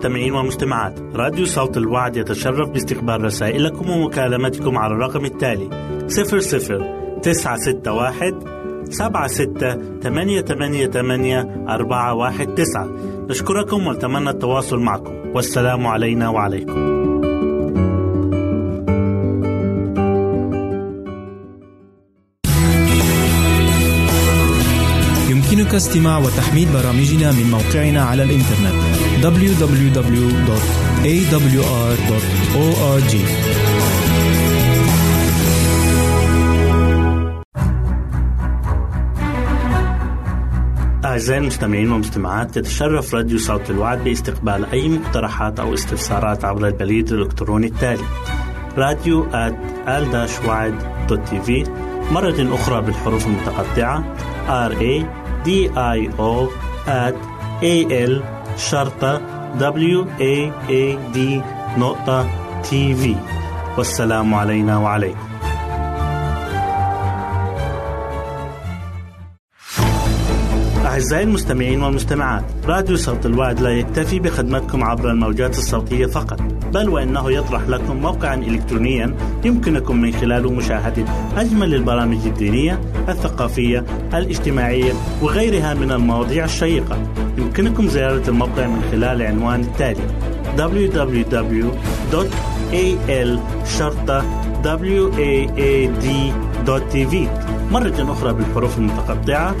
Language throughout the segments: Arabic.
أعزائي المستمعين والمستمعات راديو صوت الوعد يتشرف باستقبال رسائلكم ومكالمتكم على الرقم التالي 00 961 سبعة ستة ثمانية ثمانية ثمانية أربعة واحد تسعة. نشكركم ونتمنى التواصل معكم. والسلام علينا وعليكم. يمكنك استماع وتحميل برامجنا من موقعنا على الإنترنت www.awr.org أعزائي المستمعين والمستمعات يتشرف راديو صوت الوعد باستقبال أي مقترحات أو استفسارات عبر البريد الإلكتروني التالي راديو في مرة أخرى بالحروف المتقطعة R A D I O at A L شرطة W A A D نقطة تي في والسلام علينا وعليكم. أعزائي المستمعين والمستمعات راديو صوت الوعد لا يكتفي بخدمتكم عبر الموجات الصوتية فقط بل وإنه يطرح لكم موقعا إلكترونيا يمكنكم من خلاله مشاهدة أجمل البرامج الدينية الثقافية الاجتماعية وغيرها من المواضيع الشيقة. يمكنكم زيارة الموقع من خلال العنوان التالي www.al waad.tv مرة أخرى بالحروف المتقطعة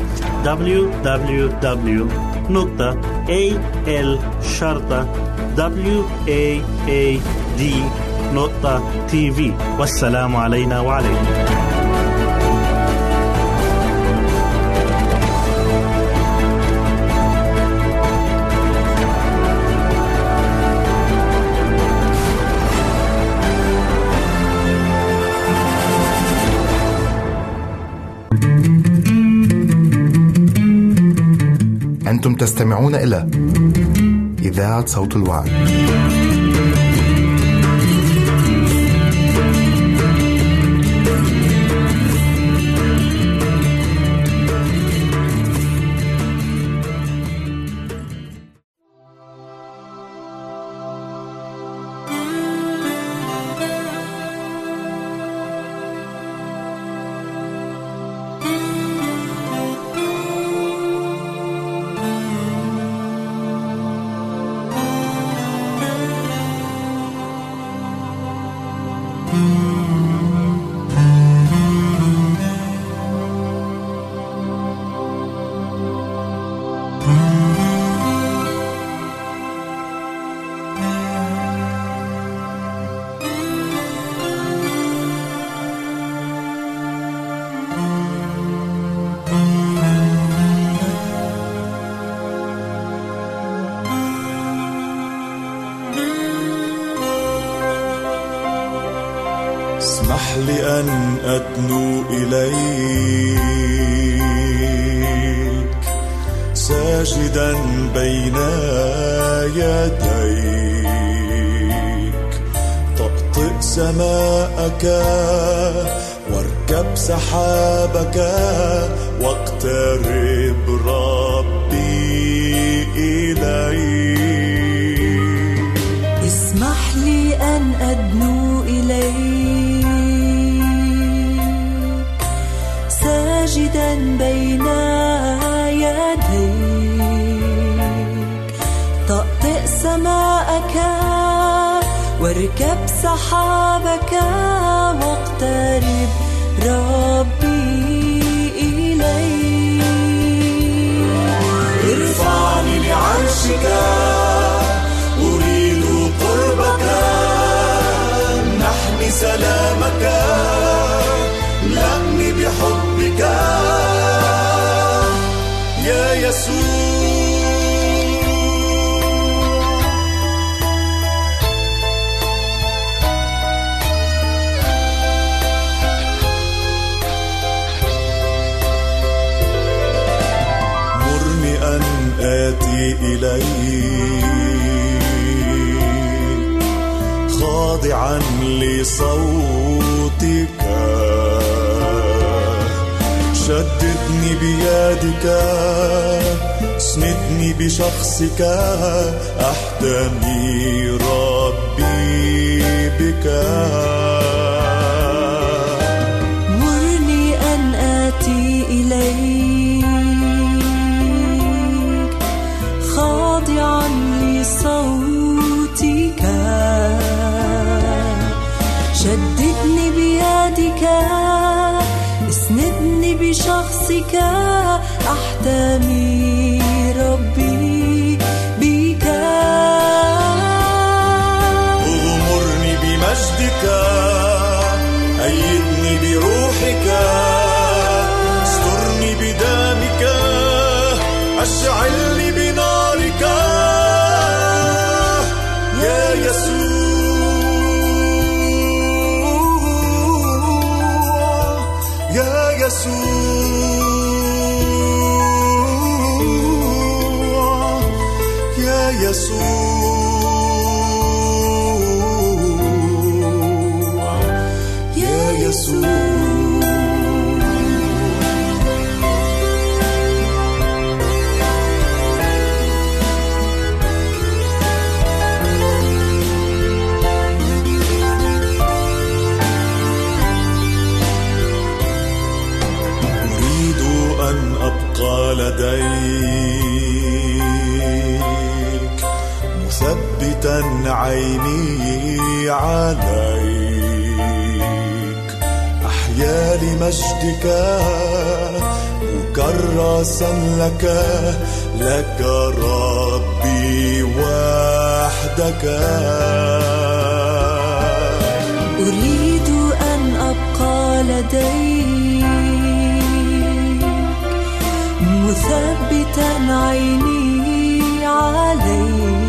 www.al-waad.tv والسلام علينا وعليكم. أنتم تستمعون إلى إذاعة صوت الوعي. إليك. خاضعا لصوتك. شددني بيدك. اسندني بشخصك. أحتمي ربي بك. بشخصك أحتمي عيني عليك. أحيا لمجدك مكرسا لك لك ربي وحدك. أريد أن أبقى لديك مثبتا عيني عليك.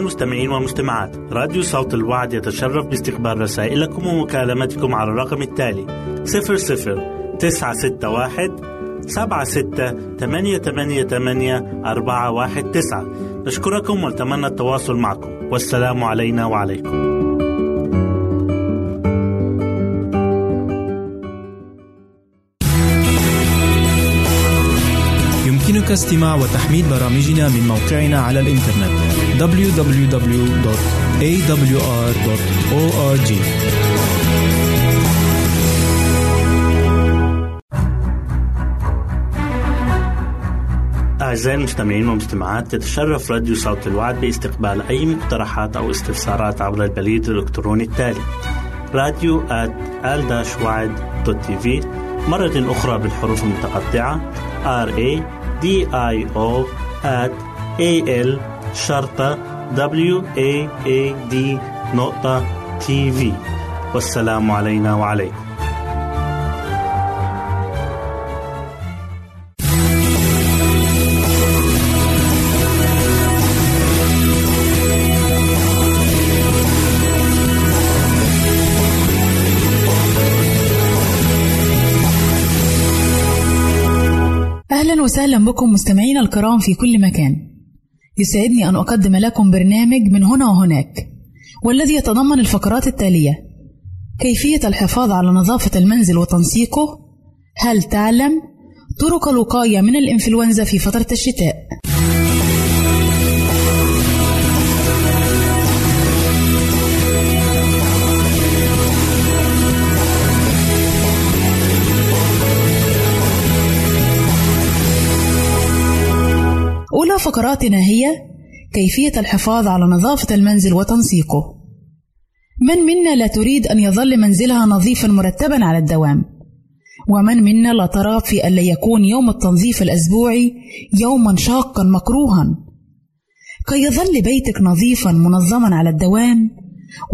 المستمعين والمستمعات. راديو صوت الوعد يتشرف باستقبال رسائلكم ومكالمتكم على الرقم التالي 00 961 76 88 88 419 نشكركم ونتمنى التواصل معكم. والسلام علينا وعليكم. استماع وتحميل برامجنا من موقعنا على الإنترنت www.awr.org أعزائي المستمعين والمستمعات تتشرف راديو صوت الوعد باستقبال أي مقترحات أو استفسارات عبر البريد الإلكتروني التالي راديو في مرة أخرى بالحروف المتقطعة R A D I O at A L شرطة W A A D نقطة تي في والسلام علينا وعليكم. أهلا وسهلا بكم مستمعينا الكرام في كل مكان. يسعدني أن أقدم لكم برنامج من هنا وهناك والذي يتضمن الفقرات التالية كيفية الحفاظ على نظافة المنزل وتنسيقه هل تعلم طرق الوقاية من الإنفلونزا في فترة الشتاء؟ فقراتنا هي كيفية الحفاظ على نظافة المنزل وتنسيقه. من منا لا تريد أن يظل منزلها نظيفا مرتبا على الدوام؟ ومن منا لا ترى في ألا يكون يوم التنظيف الأسبوعي يوما شاقا مكروها؟ كي يظل بيتك نظيفا منظما على الدوام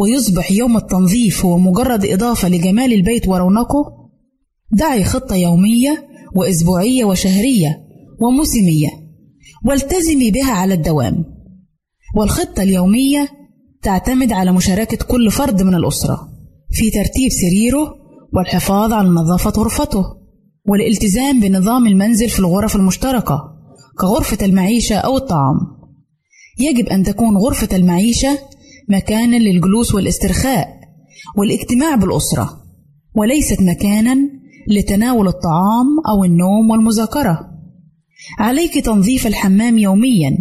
ويصبح يوم التنظيف هو مجرد إضافة لجمال البيت ورونقه دعي خطة يومية وأسبوعية وشهرية وموسمية والتزمي بها على الدوام. والخطة اليومية تعتمد على مشاركة كل فرد من الأسرة في ترتيب سريره والحفاظ على نظافة غرفته والالتزام بنظام المنزل في الغرف المشتركة كغرفة المعيشة أو الطعام. يجب أن تكون غرفة المعيشة مكانا للجلوس والاسترخاء والاجتماع بالأسرة وليست مكانا لتناول الطعام أو النوم والمذاكرة. عليك تنظيف الحمام يوميا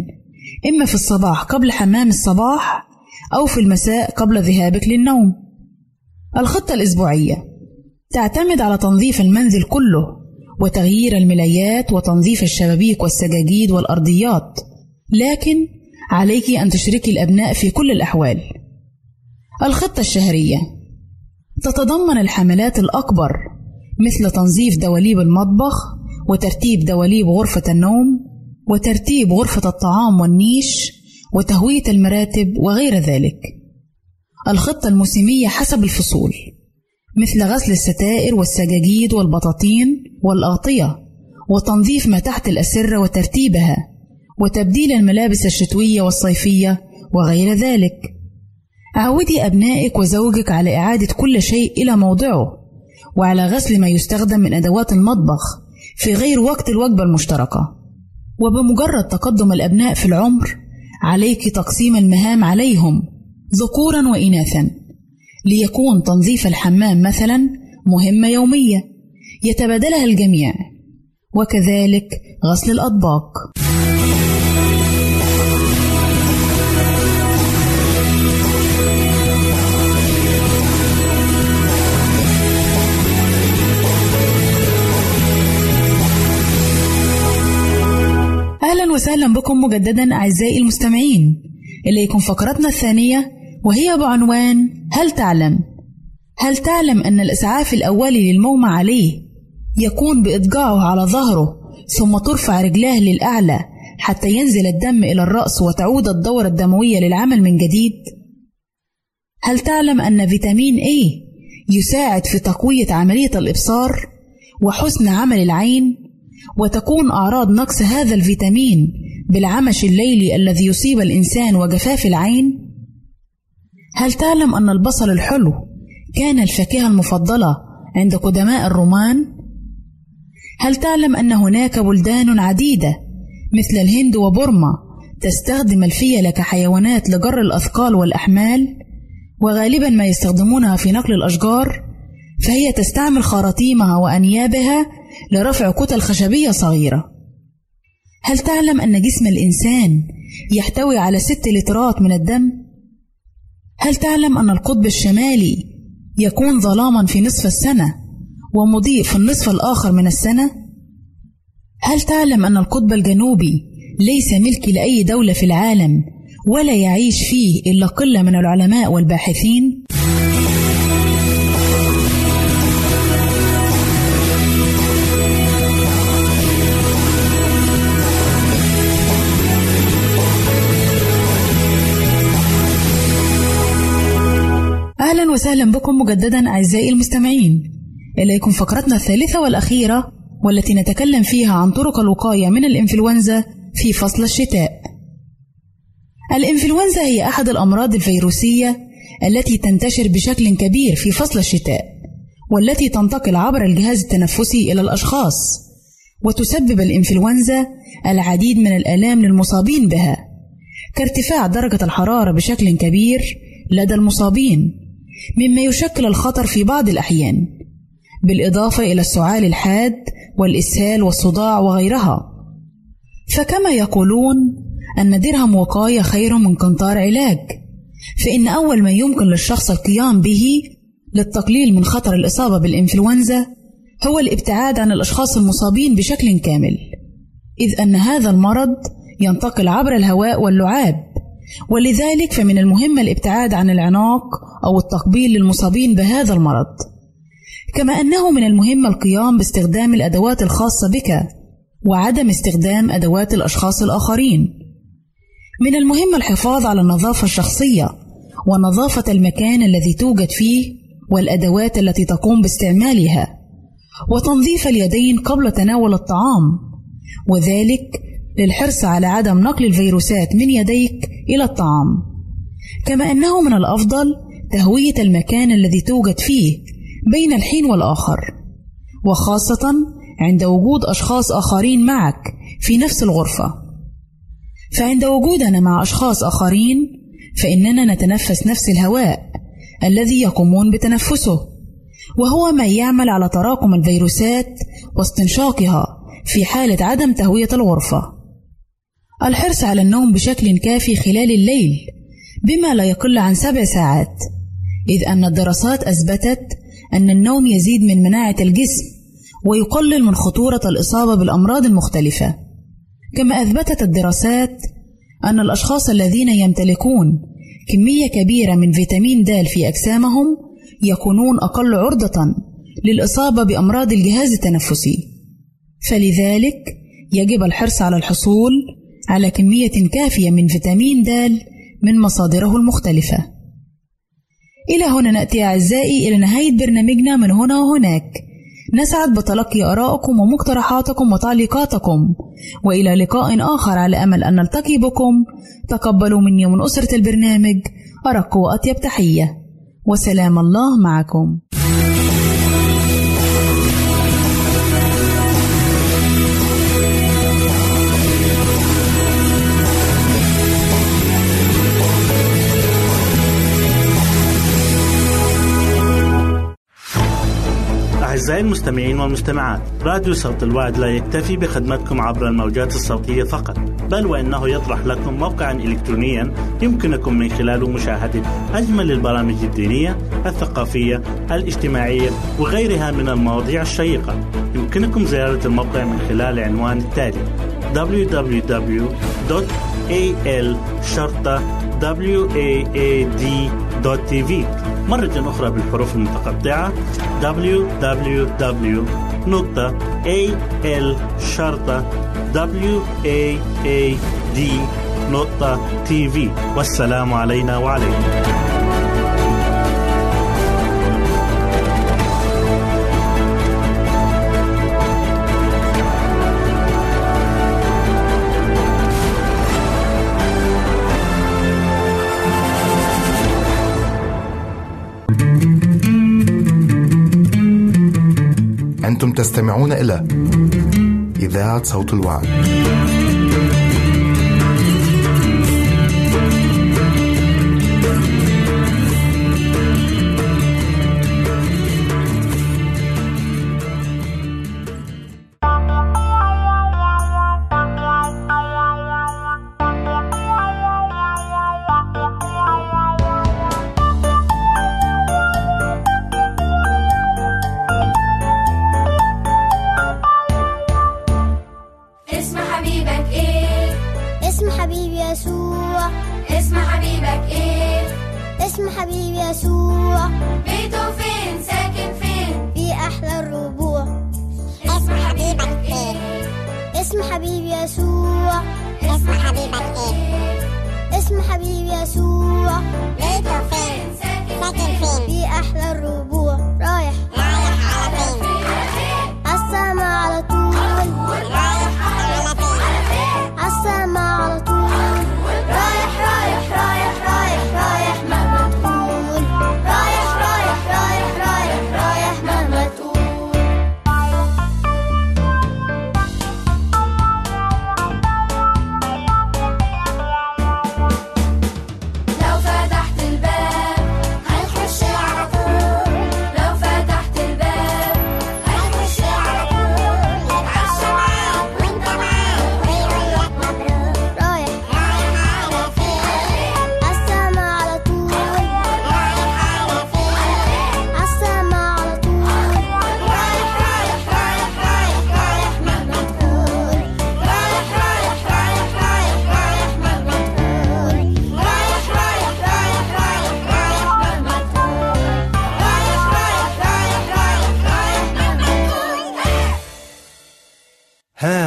إما في الصباح قبل حمام الصباح أو في المساء قبل ذهابك للنوم. الخطة الأسبوعية تعتمد على تنظيف المنزل كله وتغيير الملايات وتنظيف الشبابيك والسجاجيد والأرضيات. لكن عليك أن تشركي الأبناء في كل الأحوال. الخطة الشهرية تتضمن الحملات الأكبر مثل تنظيف دواليب المطبخ وترتيب دواليب غرفة النوم وترتيب غرفة الطعام والنيش وتهوية المراتب وغير ذلك. الخطة الموسمية حسب الفصول مثل غسل الستائر والسجاجيد والبطاطين والأغطية وتنظيف ما تحت الأسرة وترتيبها وتبديل الملابس الشتوية والصيفية وغير ذلك. عودي أبنائك وزوجك على إعادة كل شيء إلى موضعه وعلى غسل ما يستخدم من أدوات المطبخ في غير وقت الوجبة المشتركة. وبمجرد تقدم الأبناء في العمر عليك تقسيم المهام عليهم ذكورا وإناثا ليكون تنظيف الحمام مثلا مهمة يومية يتبادلها الجميع وكذلك غسل الأطباق. أهلا وسهلا بكم مجددا أعزائي المستمعين إليكم فقرتنا الثانية وهي بعنوان هل تعلم؟ هل تعلم أن الإسعاف الأولي للمغمى عليه يكون بإضجاعه على ظهره ثم ترفع رجلاه للأعلى حتى ينزل الدم إلى الرأس وتعود الدورة الدموية للعمل من جديد؟ هل تعلم أن فيتامين A يساعد في تقوية عملية الإبصار وحسن عمل العين وتكون أعراض نقص هذا الفيتامين بالعمش الليلي الذي يصيب الإنسان وجفاف العين؟ هل تعلم أن البصل الحلو كان الفاكهة المفضلة عند قدماء الرومان؟ هل تعلم أن هناك بلدان عديدة مثل الهند وبورما تستخدم الفيلة كحيوانات لجر الأثقال والأحمال وغالبا ما يستخدمونها في نقل الأشجار فهي تستعمل خراطيمها وأنيابها لرفع كتل خشبية صغيرة هل تعلم أن جسم الإنسان يحتوي على ست لترات من الدم؟ هل تعلم أن القطب الشمالي يكون ظلاما في نصف السنة ومضيء في النصف الآخر من السنة؟ هل تعلم أن القطب الجنوبي ليس ملك لأي دولة في العالم ولا يعيش فيه إلا قلة من العلماء والباحثين؟ أهلا وسهلا بكم مجددا أعزائي المستمعين. إليكم فقرتنا الثالثة والأخيرة والتي نتكلم فيها عن طرق الوقاية من الإنفلونزا في فصل الشتاء. الإنفلونزا هي أحد الأمراض الفيروسية التي تنتشر بشكل كبير في فصل الشتاء والتي تنتقل عبر الجهاز التنفسي إلى الأشخاص وتسبب الإنفلونزا العديد من الآلام للمصابين بها كارتفاع درجة الحرارة بشكل كبير لدى المصابين. مما يشكل الخطر في بعض الأحيان بالإضافة إلى السعال الحاد والإسهال والصداع وغيرها. فكما يقولون أن درهم وقاية خير من قنطار علاج فإن أول ما يمكن للشخص القيام به للتقليل من خطر الإصابة بالإنفلونزا هو الابتعاد عن الأشخاص المصابين بشكل كامل إذ أن هذا المرض ينتقل عبر الهواء واللعاب. ولذلك فمن المهم الابتعاد عن العناق أو التقبيل للمصابين بهذا المرض. كما أنه من المهم القيام باستخدام الأدوات الخاصة بك وعدم استخدام أدوات الأشخاص الآخرين. من المهم الحفاظ على النظافة الشخصية ونظافة المكان الذي توجد فيه والأدوات التي تقوم باستعمالها وتنظيف اليدين قبل تناول الطعام وذلك للحرص على عدم نقل الفيروسات من يديك إلى الطعام. كما أنه من الأفضل تهوية المكان الذي توجد فيه بين الحين والآخر وخاصة عند وجود أشخاص آخرين معك في نفس الغرفة. فعند وجودنا مع أشخاص آخرين فإننا نتنفس نفس الهواء الذي يقومون بتنفسه وهو ما يعمل على تراكم الفيروسات واستنشاقها في حالة عدم تهوية الغرفة. الحرص على النوم بشكل كافي خلال الليل بما لا يقل عن سبع ساعات إذ أن الدراسات أثبتت أن النوم يزيد من مناعة الجسم ويقلل من خطورة الإصابة بالأمراض المختلفة. كما أثبتت الدراسات أن الأشخاص الذين يمتلكون كمية كبيرة من فيتامين د في أجسامهم يكونون أقل عرضة للإصابة بأمراض الجهاز التنفسي. فلذلك يجب الحرص على الحصول على كمية كافية من فيتامين د من مصادره المختلفة. إلى هنا نأتي أعزائي إلى نهاية برنامجنا من هنا وهناك. نسعد بتلقي آرائكم ومقترحاتكم وتعليقاتكم وإلى لقاء آخر على أمل أن نلتقي بكم تقبلوا مني ومن أسرة البرنامج أرق وأطيب تحية وسلام الله معكم. أعزائي المستمعين والمستمعات راديو صوت الوعد لا يكتفي بخدمتكم عبر الموجات الصوتية فقط بل وإنه يطرح لكم موقعا إلكترونيا يمكنكم من خلاله مشاهدة أجمل البرامج الدينية الثقافية الاجتماعية وغيرها من المواضيع الشيقة. يمكنكم زيارة الموقع من خلال العنوان التالي www.al-waad.tv مرة أخرى بالحروف المتقطعة www.al-waad.tv والسلام علينا وعليكم. أنتم تستمعون إلى إذاعة صوت الوعد. اسم حبيبي يسوع. بيته فين؟ ساكن فين؟ في أحلى الربوع. اسم حبيبك إيه اسم حبيبي يسوع. اسم حبيبك إيه اسم حبيبي يسوع. بيته فين؟ ساكن فين؟ في أحلى الربوع. رايح. رايح على فين؟ فين عالسما على طول. رايح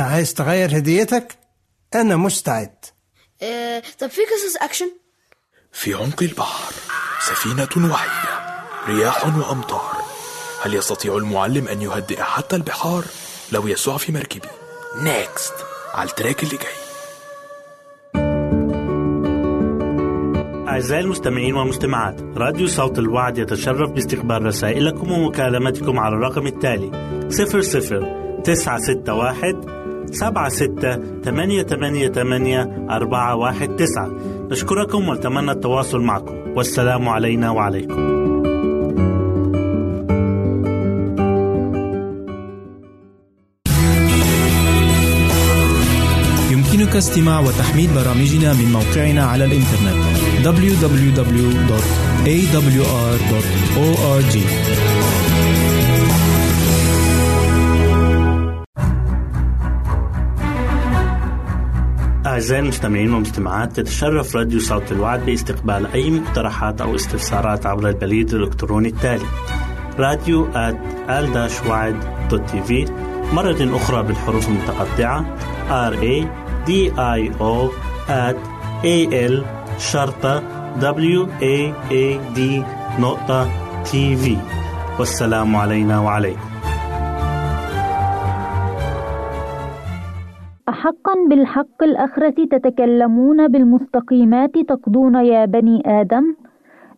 عايز تغير هديتك؟ أنا مستعد. آه، طب في قصص أكشن؟ في عمق البحر سفينة وهي رياح وأمطار. هل يستطيع المعلم أن يهدئ حتى البحار؟ لو يسوع في مركبي. Next على التراك اللي جاي. أعزائي المستمعين والمستمعات راديو صوت الوعد يتشرف باستقبال رسائلكم ومكالمتكم على الرقم التالي 00 961 سبعة ستة ثمانية ثمانية ثمانية أربعة واحد تسعة. نشكركم ونتمنى التواصل معكم. والسلام علينا وعليكم. يمكنك استماع وتحميل برامجنا من موقعنا على الإنترنت www.awr.org أعزائي المستمعين والمستمعات تتشرف راديو صوت الوعد باستقبال أي مقترحات أو استفسارات عبر البريد الإلكتروني التالي راديو TV مرة أخرى بالحروف المتقطعة R A D I O A L شرطة W A A D نقطة TV والسلام علينا وعليكم. أحقا بالحق الأخرة تتكلمون بالمستقيمات تقضون يا بني آدم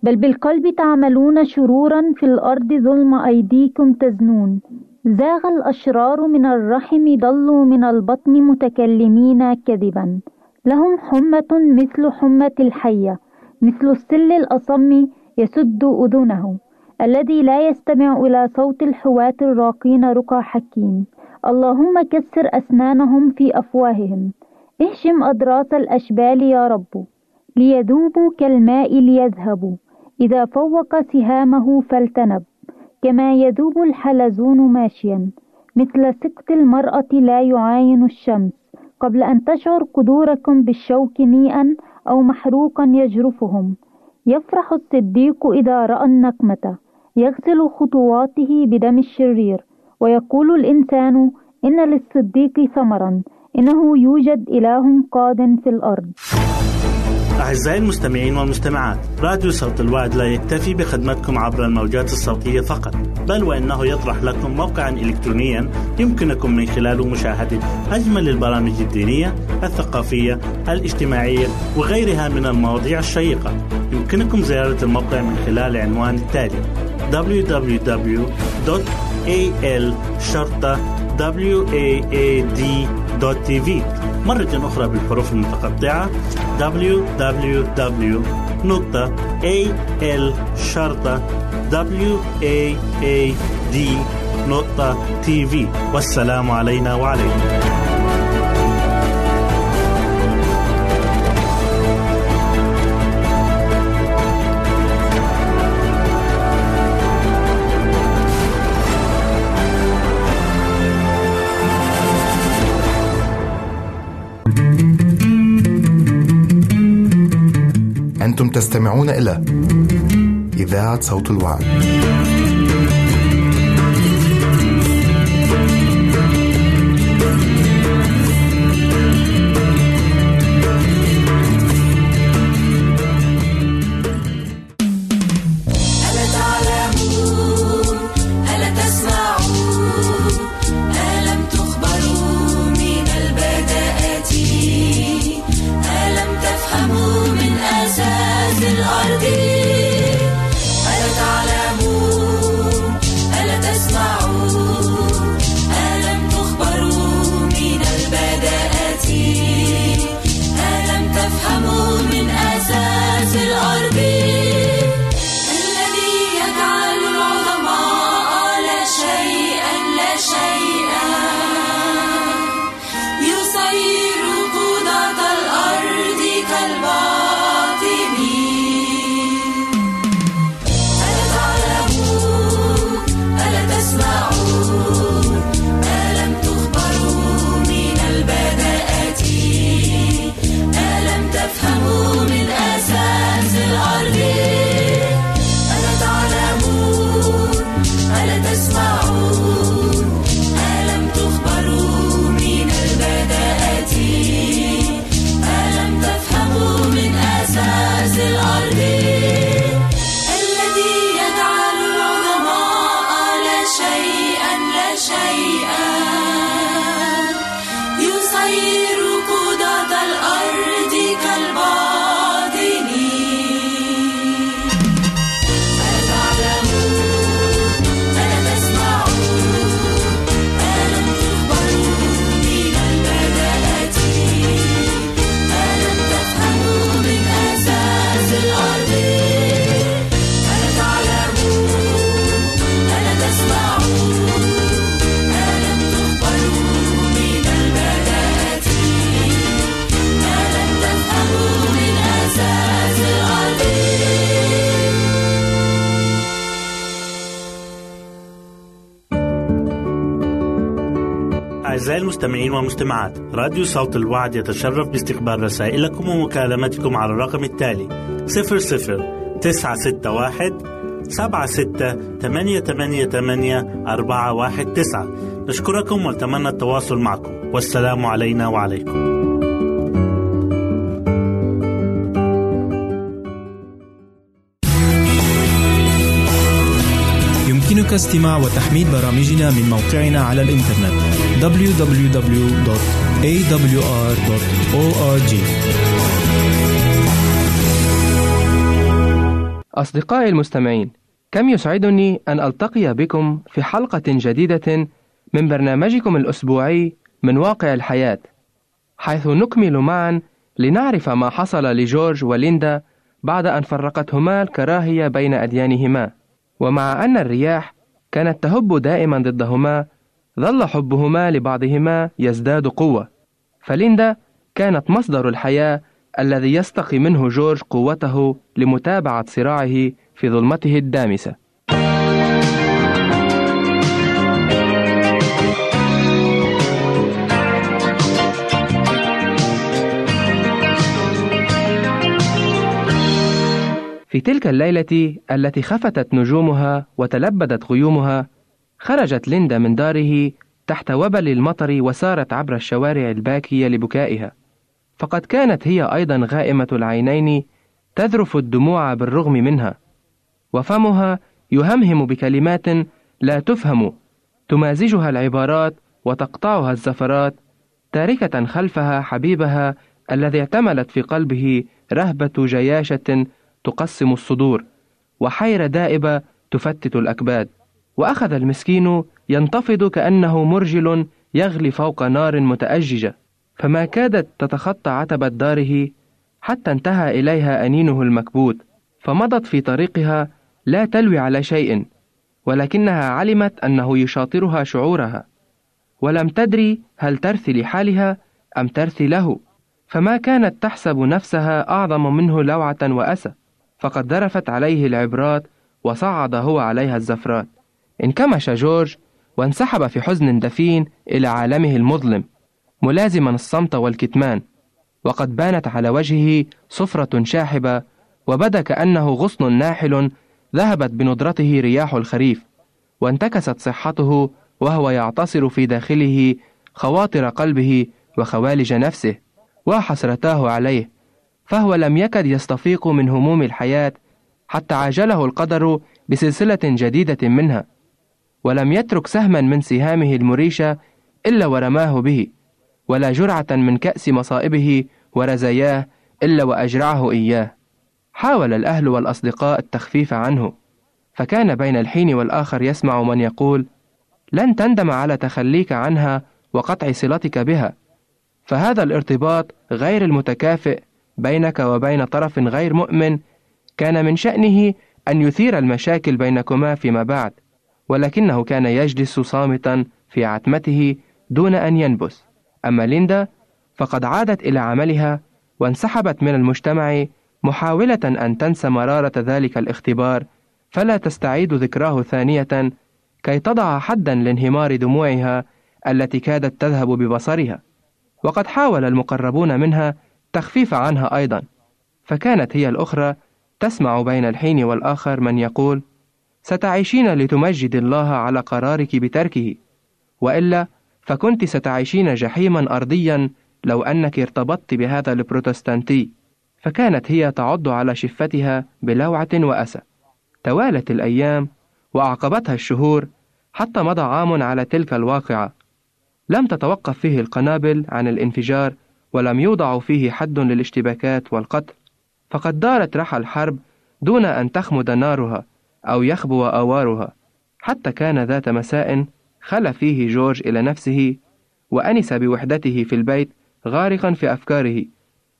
بل بالقلب تعملون شرورا في الأرض ظلم أيديكم تزنون. زاغ الأشرار من الرحم ضلوا من البطن متكلمين كذبا. لهم حمة مثل حمة الحية مثل السل الأصم يسد أذنه الذي لا يستمع إلى صوت الحواة الراقين رقى حكيم. اللهم كسر أسنانهم في أفواههم. اهشم أضراس الأشبال يا رب. ليذوبوا كالماء ليذهبوا. إذا فوق سهامه فالتنب كما يذوب الحلزون ماشيا. مثل سقط المرأة لا يعاين الشمس. قبل أن تشعر قدوركم بالشوك نيئا أو محروقا يجرفهم. يفرح الصديق إذا رأى النقمة. يغسل خطواته بدم الشرير. ويقول الإنسان إن للصديق ثمرا إنه يوجد إله قاد في الأرض. أعزائي المستمعين والمستمعات راديو صوت الوعد لا يكتفي بخدمتكم عبر الموجات الصوتية فقط بل وإنه يطرح لكم موقعا إلكترونيا يمكنكم من خلاله مشاهدة أجمل البرامج الدينية الثقافية الاجتماعية وغيرها من المواضيع الشيقة. يمكنكم زيارة الموقع من خلال العنوان التالي www.al waad.tv مرة أخرى بالحروف المتقطعة www.al waad.tv والسلام علينا وعليكم. أنتم تستمعون إلى إذاعة صوت الوعد. المستمعين والمستمعات راديو صوت الوعد يتشرف باستقبال رسائلكم ومكالمتكم على الرقم التالي 00 961 76 888 419 نشكركم ونتمنى التواصل معكم. والسلام علينا وعليكم. يمكنك استماع وتحميل برامجنا من موقعنا على الإنترنت www.awr.org أصدقائي المستمعين كم يسعدني أن ألتقي بكم في حلقة جديدة من برنامجكم الأسبوعي من واقع الحياة حيث نكمل معا لنعرف ما حصل لجورج وليندا بعد أن فرقتهما الكراهية بين أديانهما. ومع أن الرياح كانت تهب دائما ضدهما ظل حبهما لبعضهما يزداد قوة. فليندا كانت مصدر الحياة الذي يستقي منه جورج قوته لمتابعة صراعه في ظلمته الدامسة. في تلك الليلة التي خفتت نجومها وتلبدت غيومها خرجت ليندا من داره تحت وبل المطر وسارت عبر الشوارع الباكية لبكائها. فقد كانت هي أيضا غائمة العينين تذرف الدموع بالرغم منها. وفمها يهمهم بكلمات لا تفهم تمازجها العبارات وتقطعها الزفرات تاركة خلفها حبيبها الذي اعتملت في قلبه رهبة جياشة تقسم الصدور وحيرة دائبة تفتت الأكباد. وأخذ المسكين ينتفض كأنه مرجل يغلي فوق نار متأججة. فما كادت تتخطى عتبة داره حتى انتهى إليها أنينه المكبوت. فمضت في طريقها لا تلوي على شيء ولكنها علمت أنه يشاطرها شعورها. ولم تدري هل ترثي لحالها أم ترثي له. فما كانت تحسب نفسها أعظم منه لوعة وأسى. فقد ذرفت عليه العبرات وصعد هو عليها الزفرات. انكمش جورج وانسحب في حزن دفين إلى عالمه المظلم ملازما الصمت والكتمان. وقد بانت على وجهه صفرة شاحبة وبدأ كأنه غصن ناحل ذهبت بندرته رياح الخريف وانتكست صحته وهو يعتصر في داخله خواطر قلبه وخوالج نفسه وحسرتاه عليه. فهو لم يكد يستفيق من هموم الحياة حتى عاجله القدر بسلسلة جديدة منها ولم يترك سهما من سهامه المريشة إلا ورماه به ولا جرعة من كأس مصائبه ورزاياه إلا وأجرعه إياه. حاول الأهل والأصدقاء التخفيف عنه فكان بين الحين والآخر يسمع من يقول لن تندم على تخليك عنها وقطع صلتك بها فهذا الارتباط غير المتكافئ بينك وبين طرف غير مؤمن كان من شأنه أن يثير المشاكل بينكما فيما بعد ولكنه كان يجلس صامتا في عتمته دون أن ينبس. أما ليندا فقد عادت إلى عملها وانسحبت من المجتمع محاولة أن تنسى مرارة ذلك الاختبار فلا تستعيد ذكراه ثانية كي تضع حدا لانهمار دموعها التي كادت تذهب ببصرها. وقد حاول المقربون منها تخفيف عنها أيضا. فكانت هي الأخرى تسمع بين الحين والآخر من يقول ستعيشين لتمجد الله على قرارك بتركه. وإلا فكنت ستعيشين جحيما أرضيا لو أنك ارتبطت بهذا البروتستانتي. فكانت هي تعض على شفتها بلوعة وأسى. توالت الأيام وأعقبتها الشهور حتى مضى عام على تلك الواقعة. لم تتوقف فيه القنابل عن الانفجار ولم يوضع فيه حد للاشتباكات والقتل فقد دارت رحى الحرب دون أن تخمد نارها أو يخبو آوارها حتى كان ذات مساء خلى فيه جورج إلى نفسه وأنس بوحدته في البيت غارقا في أفكاره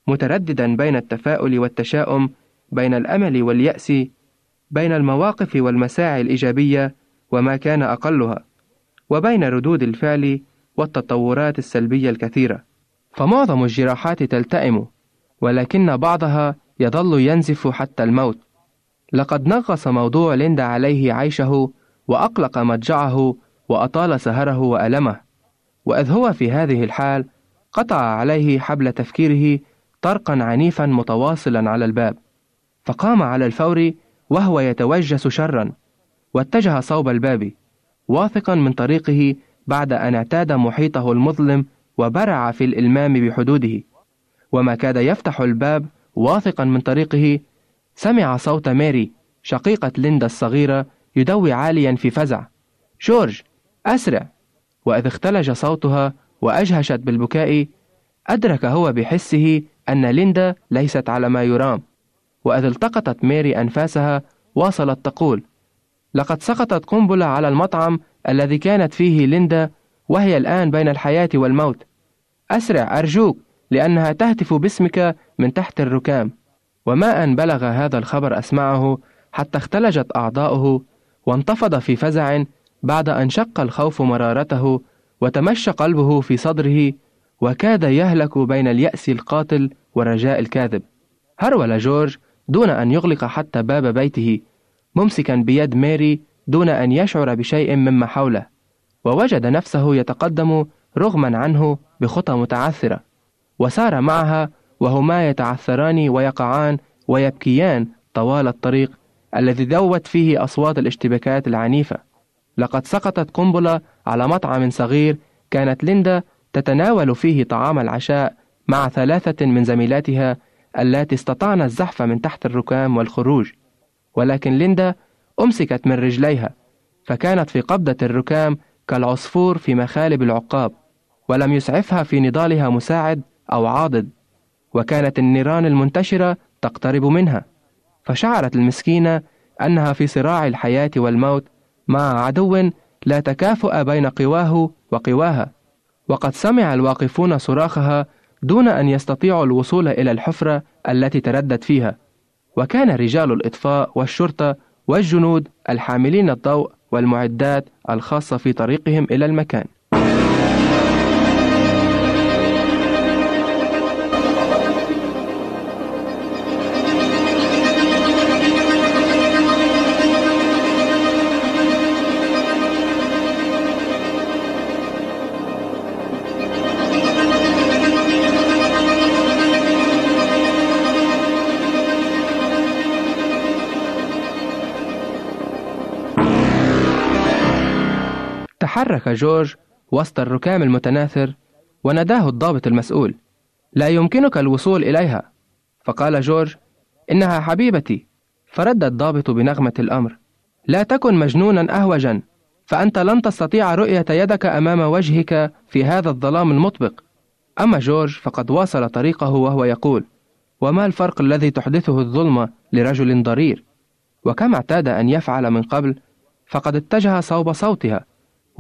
مترددا بين التفاؤل والتشاؤم بين الأمل واليأس بين المواقف والمساعي الإيجابية وما كان أقلها وبين ردود الفعل والتطورات السلبية الكثيرة. فمعظم الجراحات تلتئم ولكن بعضها يظل ينزف حتى الموت. لقد نغص موضوع ليندا عليه عيشه وأقلق مضجعه وأطال سهره وألمه. وإذ هو في هذه الحال قطع عليه حبل تفكيره طرقا عنيفا متواصلا على الباب. فقام على الفور وهو يتوجس شرا واتجه صوب الباب واثقا من طريقه بعد أن اعتاد محيطه المظلم وبرع في الإلمام بحدوده. وما كاد يفتح الباب واثقا من طريقه سمع صوت ماري شقيقة ليندا الصغيرة يدوي عاليا في فزع. جورج أسرع. وإذ اختلج صوتها وأجهشت بالبكاء أدرك هو بحسه أن ليندا ليست على ما يرام. وإذ التقطت ماري أنفاسها واصلت تقول لقد سقطت قنبلة على المطعم الذي كانت فيه ليندا وهي الآن بين الحياة والموت. أسرع أرجوك لأنها تهتف باسمك من تحت الركام. وما أن بلغ هذا الخبر أسمعه حتى اختلجت أعضاؤه وانتفض في فزع بعد أن شق الخوف مرارته وتمشى قلبه في صدره وكاد يهلك بين اليأس القاتل والرجاء الكاذب. هرول جورج دون أن يغلق حتى باب بيته ممسكا بيد ماري دون أن يشعر بشيء مما حوله. ووجد نفسه يتقدم رغما عنه بخطى متعثرة وسار معها وهما يتعثران ويقعان ويبكيان طوال الطريق الذي ذوت فيه أصوات الاشتباكات العنيفة. لقد سقطت قنبلة على مطعم صغير كانت ليندا تتناول فيه طعام العشاء مع ثلاثة من زميلاتها اللاتي استطعن الزحف من تحت الركام والخروج. ولكن ليندا أمسكت من رجليها فكانت في قبضة الركام كالعصفور في مخالب العقاب ولم يسعفها في نضالها مساعد أو عاضد وكانت النيران المنتشرة تقترب منها. فشعرت المسكينة أنها في صراع الحياة والموت مع عدو لا تكافؤ بين قواه وقواها. وقد سمع الواقفون صراخها دون أن يستطيعوا الوصول إلى الحفرة التي تردت فيها. وكان رجال الإطفاء والشرطة والجنود الحاملين الضوء والمعدات الخاصة في طريقهم إلى المكان. تحرك جورج وسط الركام المتناثر وناداه الضابط المسؤول لا يمكنك الوصول إليها. فقال جورج إنها حبيبتي. فرد الضابط بنغمة الأمر لا تكن مجنونا أهوجا فأنت لن تستطيع رؤية يدك أمام وجهك في هذا الظلام المطبق. أما جورج فقد واصل طريقه وهو يقول وما الفرق الذي تحدثه الظلمة لرجل ضرير؟ وكما اعتاد أن يفعل من قبل فقد اتجه صوب صوتها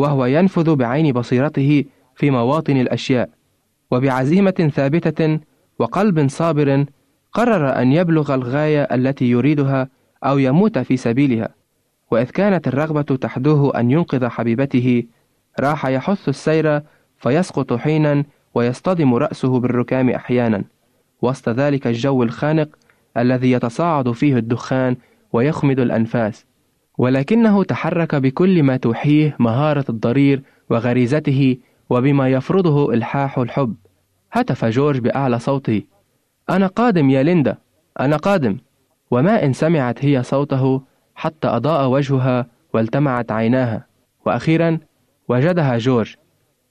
وهو ينفذ بعين بصيرته في مواطن الأشياء وبعزيمة ثابتة وقلب صابر قرر أن يبلغ الغاية التي يريدها أو يموت في سبيلها. وإذ كانت الرغبة تحدوه أن ينقذ حبيبته راح يحث السير فيسقط حينا ويصطدم رأسه بالركام أحيانا. وسط ذلك الجو الخانق الذي يتصاعد فيه الدخان ويخمد الأنفاس. ولكنه تحرك بكل ما توحيه مهارة الضرير وغريزته وبما يفرضه إلحاح الحب. هتف جورج بأعلى صوته. أنا قادم يا ليندا أنا قادم. وما إن سمعت هي صوته حتى أضاء وجهها والتمعت عيناها. وأخيرا وجدها جورج.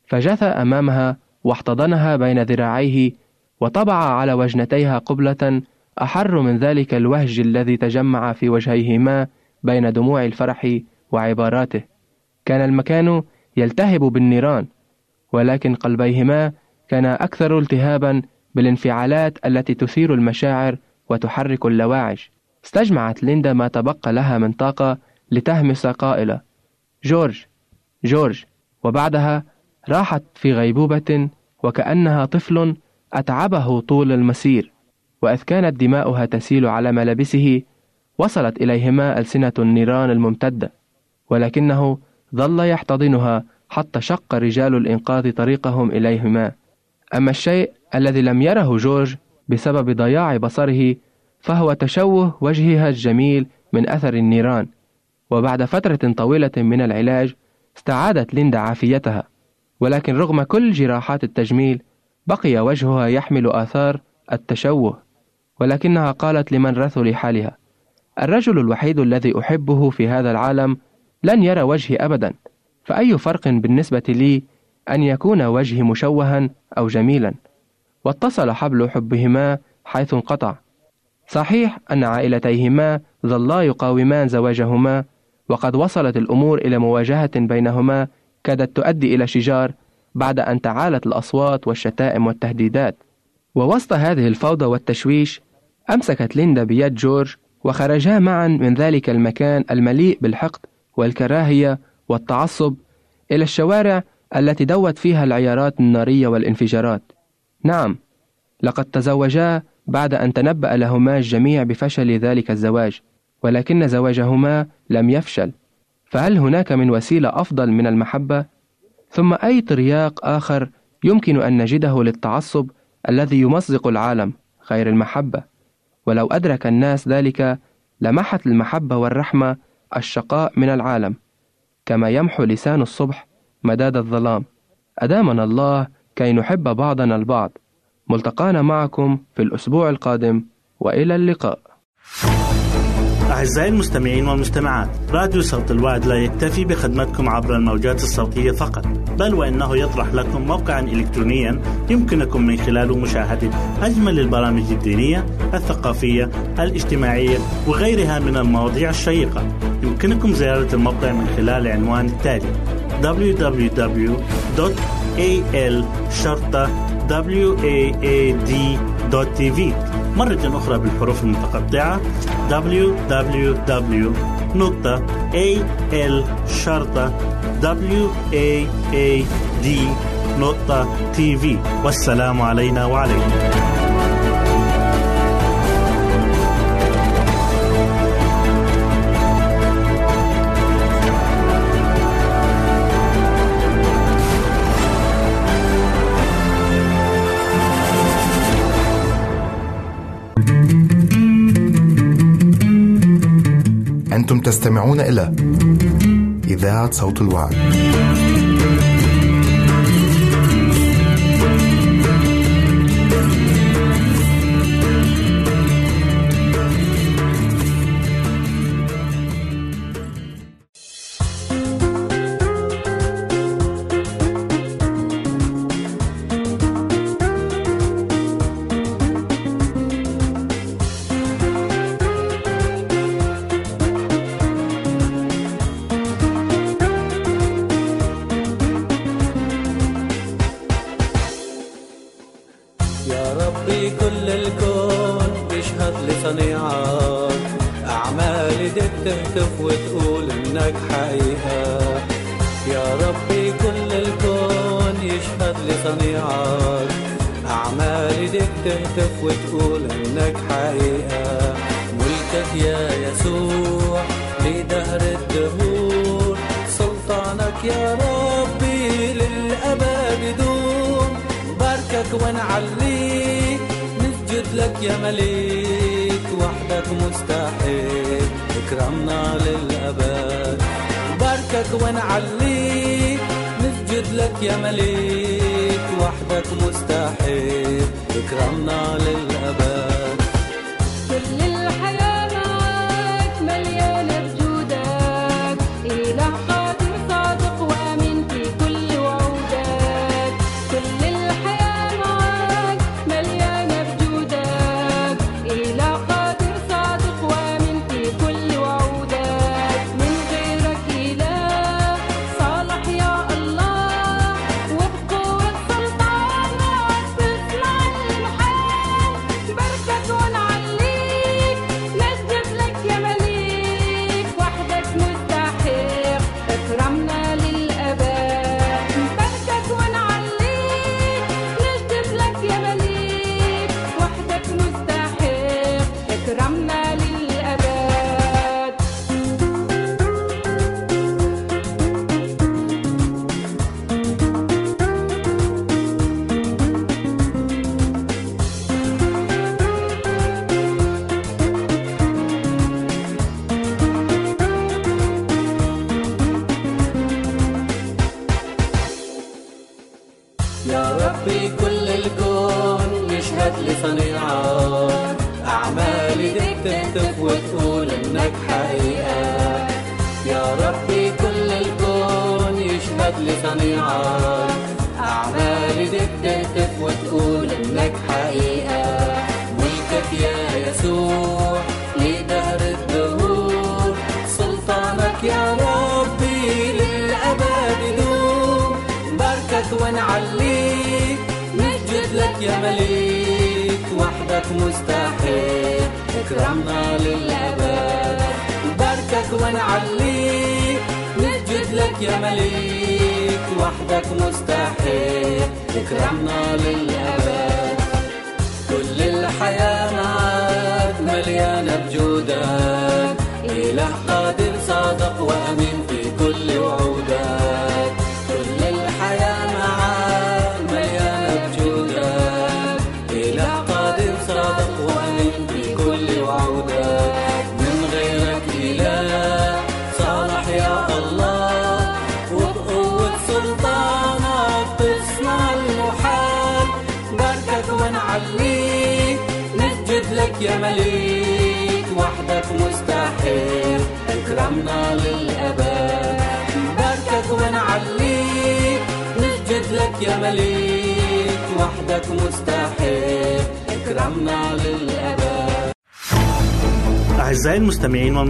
فجثى أمامها واحتضنها بين ذراعيه وطبع على وجنتيها قبلة أحر من ذلك الوهج الذي تجمع في وجهيهما بين دموع الفرح وعباراته. كان المكان يلتهب بالنيران ولكن قلبيهما كانا أكثر التهابا بالانفعالات التي تثير المشاعر وتحرك اللواعج استجمعت ليندا ما تبقى لها من طاقة لتهمس قائلة جورج جورج. وبعدها راحت في غيبوبة وكأنها طفل أتعبه طول المسير وإذ كانت دماؤها تسيل على ملابسه وصلت إليهما ألسنة النيران الممتدة ولكنه ظل يحتضنها حتى شق رجال الإنقاذ طريقهم إليهما. أما الشيء الذي لم يره جورج بسبب ضياع بصره فهو تشوه وجهها الجميل من أثر النيران. وبعد فترة طويلة من العلاج استعادت ليندا عافيتها. ولكن رغم كل جراحات التجميل بقي وجهها يحمل آثار التشوه. ولكنها قالت لمن رثوا لحالها الرجل الوحيد الذي أحبه في هذا العالم لن يرى وجهي أبدا فأي فرق بالنسبة لي أن يكون وجهي مشوها أو جميلا؟ واتصل حبل حبهما حيث انقطع. صحيح أن عائلتيهما ظلا يقاومان زواجهما وقد وصلت الأمور إلى مواجهة بينهما كادت تؤدي إلى شجار بعد أن تعالت الأصوات والشتائم والتهديدات. ووسط هذه الفوضى والتشويش أمسكت ليندا بيد جورج وخرجا معا من ذلك المكان المليء بالحقد والكراهية والتعصب إلى الشوارع التي دوت فيها العيارات النارية والانفجارات. نعم، لقد تزوجا بعد أن تنبأ لهما الجميع بفشل ذلك الزواج، ولكن زواجهما لم يفشل. فهل هناك من وسيلة أفضل من المحبة؟ ثم أي ترياق آخر يمكن أن نجده للتعصب الذي يمزق العالم غير المحبة؟ ولو أدرك الناس ذلك لمحت المحبة والرحمة الشقاء من العالم كما يمحو لسان الصبح مداد الظلام. أدامنا الله كي نحب بعضنا البعض. ملتقانا معكم في الأسبوع القادم وإلى اللقاء. أعزائي المستمعين والمستمعات راديو صوت الوعد لا يكتفي بخدمتكم عبر الموجات الصوتية فقط بل وإنه يطرح لكم موقعا إلكترونيا يمكنكم من خلاله مشاهدة أجمل البرامج الدينية الثقافية الاجتماعية وغيرها من المواضيع الشيقة. يمكنكم زيارة الموقع من خلال العنوان التالي www.al-waad.tv مرة أخرى بالحروف المتقطعة www.al-waad.tv والسلام علينا وعليكم. أنتم تستمعون إلى إذاعة صوت الوعد. بتهتف وتقول إنك حقيقة. يا ربي كل الكون يشهد لصنيعك أعمالي دي بتهتف وتقول إنك حقيقة. ملكك يا يسوع لدهر الدهور. سلطانك يا ربي للأبد يدوم باركك ونعليك نسجد لك يا مليك. وحدك مستحيل. اكرمنا للأبد. باركك ونعليك نسجد لك يا مليك. وحدك مستحيل. اكرمنا للأبد.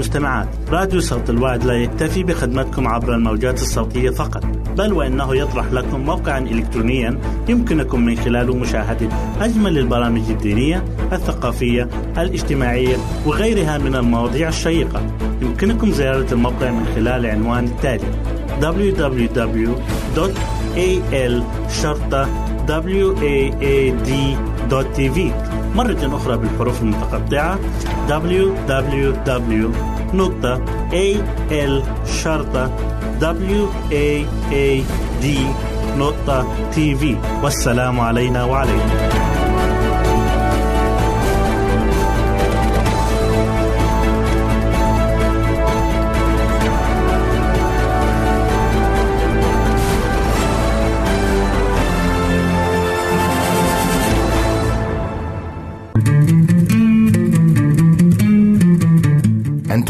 والمستمعات راديو صوت الوعد لا يكتفي بخدمتكم عبر الموجات الصوتية فقط بل وإنه يطرح لكم موقعا إلكترونيا يمكنكم من خلاله مشاهدة أجمل البرامج الدينية الثقافية الاجتماعية وغيرها من المواضيع الشيقة. يمكنكم زيارة الموقع من خلال العنوان التالي www.al-waad.tv مرة أخرى بالحروف المتقطعة www.al-waad.tv والسلام علينا وعليكم.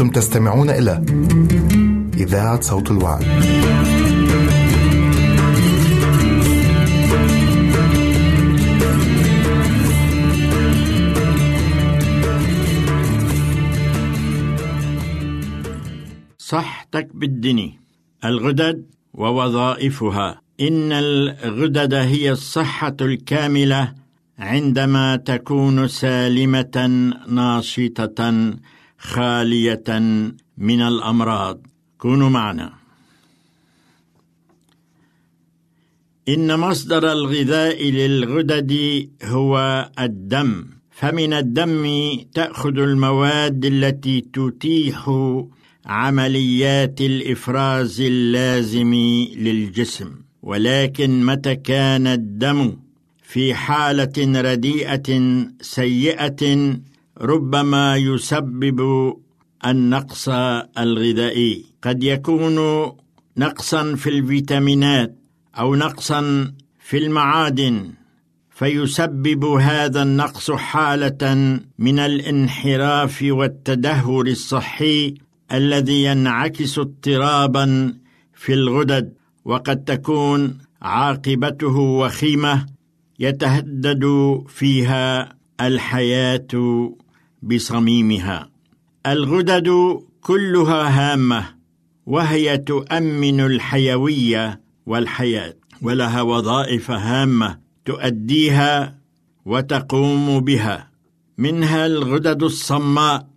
أنتم تستمعون إلى إذاعة صوت الوعد. صحتك بالدني. الغدد ووظائفها. إن الغدد هي الصحة الكاملة عندما تكون سالمة ناشطة. خالية من الأمراض. كونوا معنا. إن مصدر الغذاء للغدد هو الدم. فمن الدم تأخذ المواد التي تتيح عمليات الإفراز اللازم للجسم. ولكن متى كان الدم في حالة رديئة سيئة ربما يسبب النقص الغذائي. قد يكون نقصا في الفيتامينات أو نقصا في المعادن فيسبب هذا النقص حالة من الانحراف والتدهور الصحي الذي ينعكس اضطرابا في الغدد وقد تكون عاقبته وخيمة يتهدد فيها الحياة بصميمها. الغدد كلها هامة وهي تؤمن الحيوية والحياة ولها وظائف هامة تؤديها وتقوم بها. منها الغدد الصماء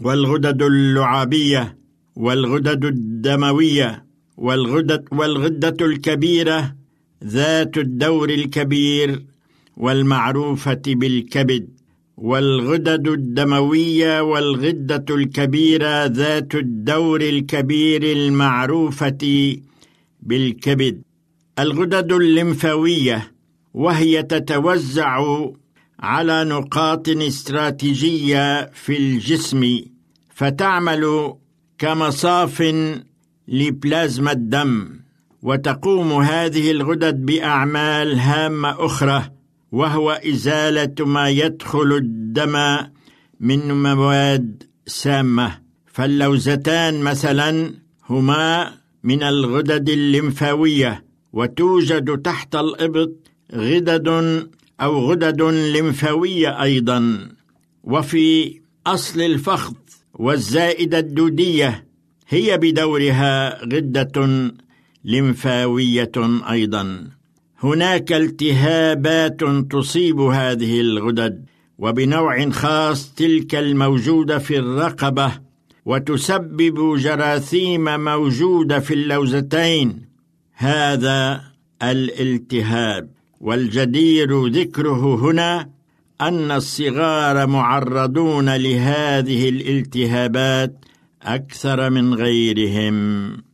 والغدد اللعابية والغدد الدموية والغدد والغدة الكبيرة ذات الدور الكبير والمعروفة بالكبد. والغدد الدموية والغدة الكبيرة ذات الدور الكبير المعروفة بالكبد. الغدد الليمفاوية وهي تتوزع على نقاط استراتيجية في الجسم فتعمل كمصاف لبلازما الدم وتقوم هذه الغدد بأعمال هامة أخرى. وهو إزالة ما يدخل الدم من مواد سامة. فاللوزتان مثلا هما من الغدد الليمفاوية وتوجد تحت الإبط غدد أو غدد لمفاويه أيضا. وفي أصل الفخذ والزائدة الدودية هي بدورها غدة لمفاويه أيضا. هناك التهابات تصيب هذه الغدد وبنوع خاص تلك الموجودة في الرقبة وتسبب جراثيم موجودة في اللوزتين. هذا الالتهاب والجدير ذكره هنا أن الصغار معرضون لهذه الالتهابات أكثر من غيرهم.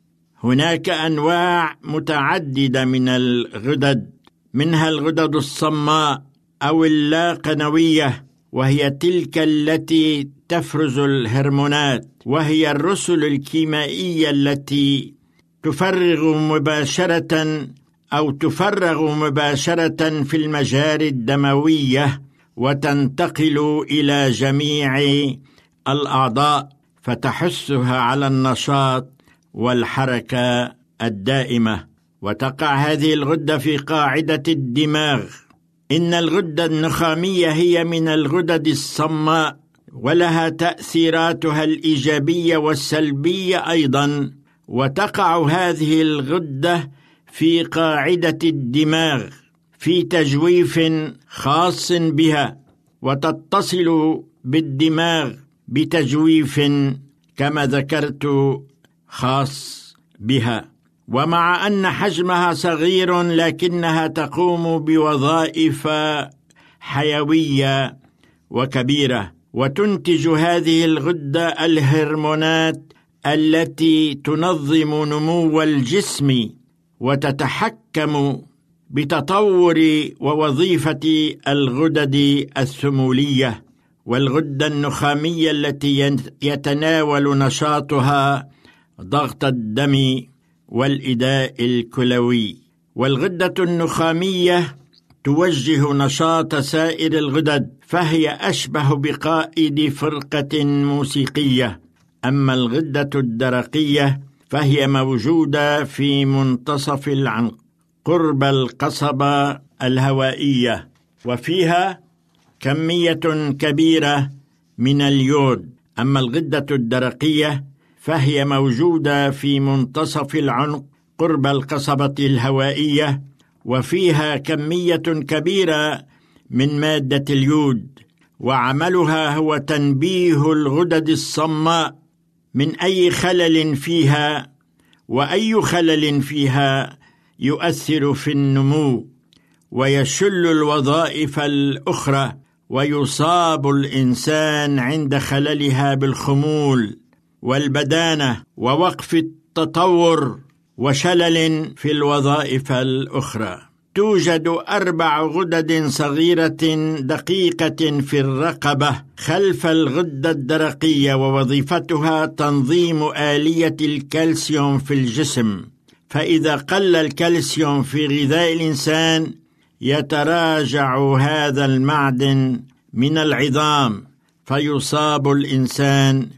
هناك أنواع متعددة من الغدد منها الغدد الصماء أو اللاقنوية وهي تلك التي تفرز الهرمونات وهي الرسل الكيميائيه التي تفرغ مباشرة أو تفرغ مباشرة في المجاري الدموية وتنتقل إلى جميع الأعضاء فتحثها على النشاط والحركة الدائمة. وتقع هذه الغدة في قاعدة الدماغ. إن الغدة النخامية هي من الغدد الصماء ولها تأثيراتها الإيجابية والسلبية أيضا. وتقع هذه الغدة في قاعدة الدماغ في تجويف خاص بها. وتتصل بالدماغ بتجويف كما ذكرت خاص بها. ومع أن حجمها صغير لكنها تقوم بوظائف حيوية وكبيرة وتنتج هذه الغدة الهرمونات التي تنظم نمو الجسم وتتحكم بتطور ووظيفة الغدد الثمولية والغدة النخامية التي يتناول نشاطها ضغط الدم والإداء الكلوي والغدة النخامية توجه نشاط سائر الغدد فهي أشبه بقائد فرقة موسيقية. أما الغدة الدرقية فهي موجودة في منتصف العنق قرب القصبة الهوائية وفيها كمية كبيرة من اليود. أما الغدة الدرقية فهي موجودة في منتصف العنق قرب القصبة الهوائية وفيها كمية كبيرة من مادة اليود وعملها هو تنبيه الغدد الصماء من أي خلل فيها وأي خلل فيها يؤثر في النمو ويشل الوظائف الأخرى ويصاب الإنسان عند خللها بالخمول. والبدانة ووقف التطور وشلل في الوظائف الأخرى. توجد أربع غدد صغيرة دقيقة في الرقبة خلف الغدة الدرقية ووظيفتها تنظيم آلية الكالسيوم في الجسم. فإذا قل الكالسيوم في غذاء الإنسان يتراجع هذا المعدن من العظام فيصاب الإنسان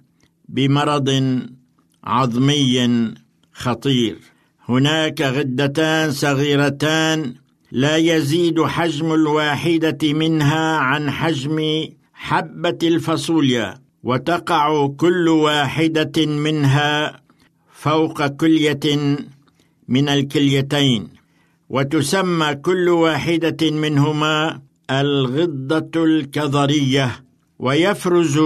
بمرض عظمي خطير. هناك غدتان صغيرتان لا يزيد حجم الواحدة منها عن حجم حبة الفاصوليا وتقع كل واحدة منها فوق كلية من الكليتين وتسمى كل واحدة منهما الغدة الكظرية ويفرز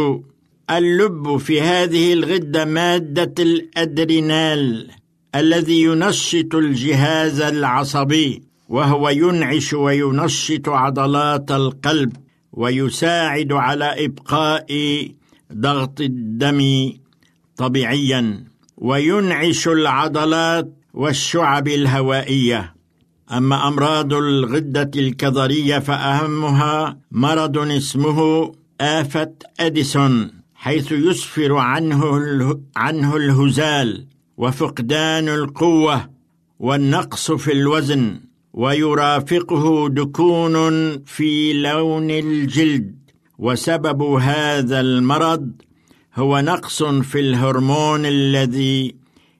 اللب في هذه الغدة مادة الأدرينال الذي ينشط الجهاز العصبي وهو ينعش وينشط عضلات القلب ويساعد على إبقاء ضغط الدم طبيعيا وينعش العضلات والشعب الهوائية. أما أمراض الغدة الكظرية فأهمها مرض اسمه آفة أديسون. حيث يسفر عنه عنه الهزال وفقدان القوة والنقص في الوزن ويرافقه دكون في لون الجلد. وسبب هذا المرض هو نقص في الهرمون الذي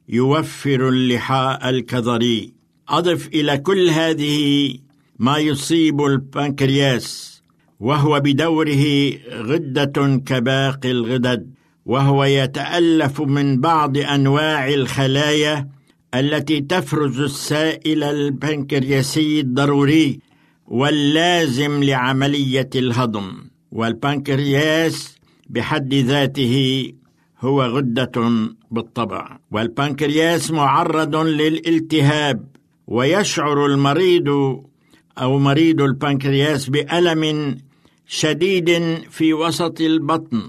يوفر اللحاء الكظري. أضف إلى كل هذه ما يصيب البنكرياس. وهو بدوره غدة كباقي الغدد وهو يتألف من بعض أنواع الخلايا التي تفرز السائل البنكرياسي الضروري واللازم لعملية الهضم. والبنكرياس بحد ذاته هو غدة بالطبع. والبنكرياس معرض للالتهاب ويشعر المريض أو مريض البنكرياس بألم شديد في وسط البطن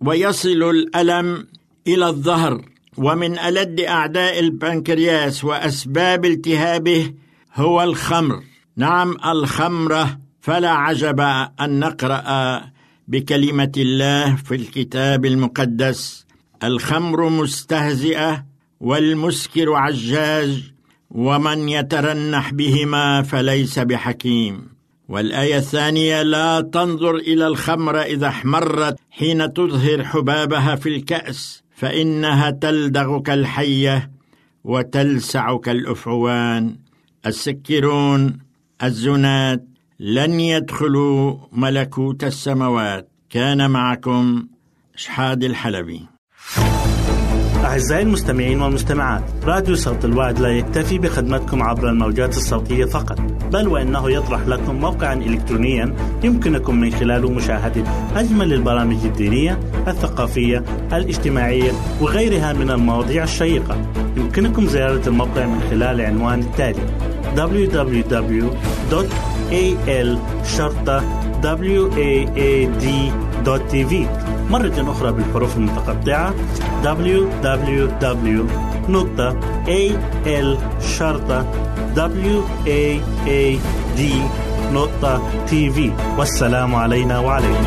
ويصل الألم إلى الظهر ومن ألد أعداء البنكرياس وأسباب التهابه هو الخمر. نعم الخمره فلا عجب أن نقرأ بكلمة الله في الكتاب المقدس. الخمر مستهزئه والمسكر عجاج ومن يترنح بهما فليس بحكيم. والآية الثانية لا تنظر إلى الخمر إذا احمرت حين تظهر حبابها في الكأس فإنها تلدغ كالحية وتلسع كالأفعوان. السكرون الزنات لن يدخلوا ملكوت السماوات. كان معكم شحاد الحلبي. أعزائي المستمعين والمستمعات راديو صوت الوعد لا يكتفي بخدمتكم عبر الموجات الصوتية فقط بل وإنه يطرح لكم موقعا إلكترونيا يمكنكم من خلاله مشاهدة أجمل البرامج الدينية الثقافية الاجتماعية وغيرها من المواضيع الشيقة. يمكنكم زيارة الموقع من خلال العنوان التالي www.al-waad.tv مرة أخرى بالحروف المتقطعة. www.al-waad.tv والسلام علينا وعليكم.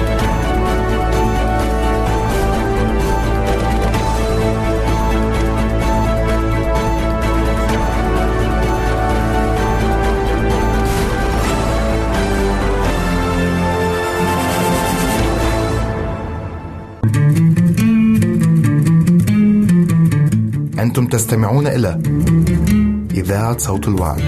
أنتم تستمعون إلى إذاعة صوت الوعد.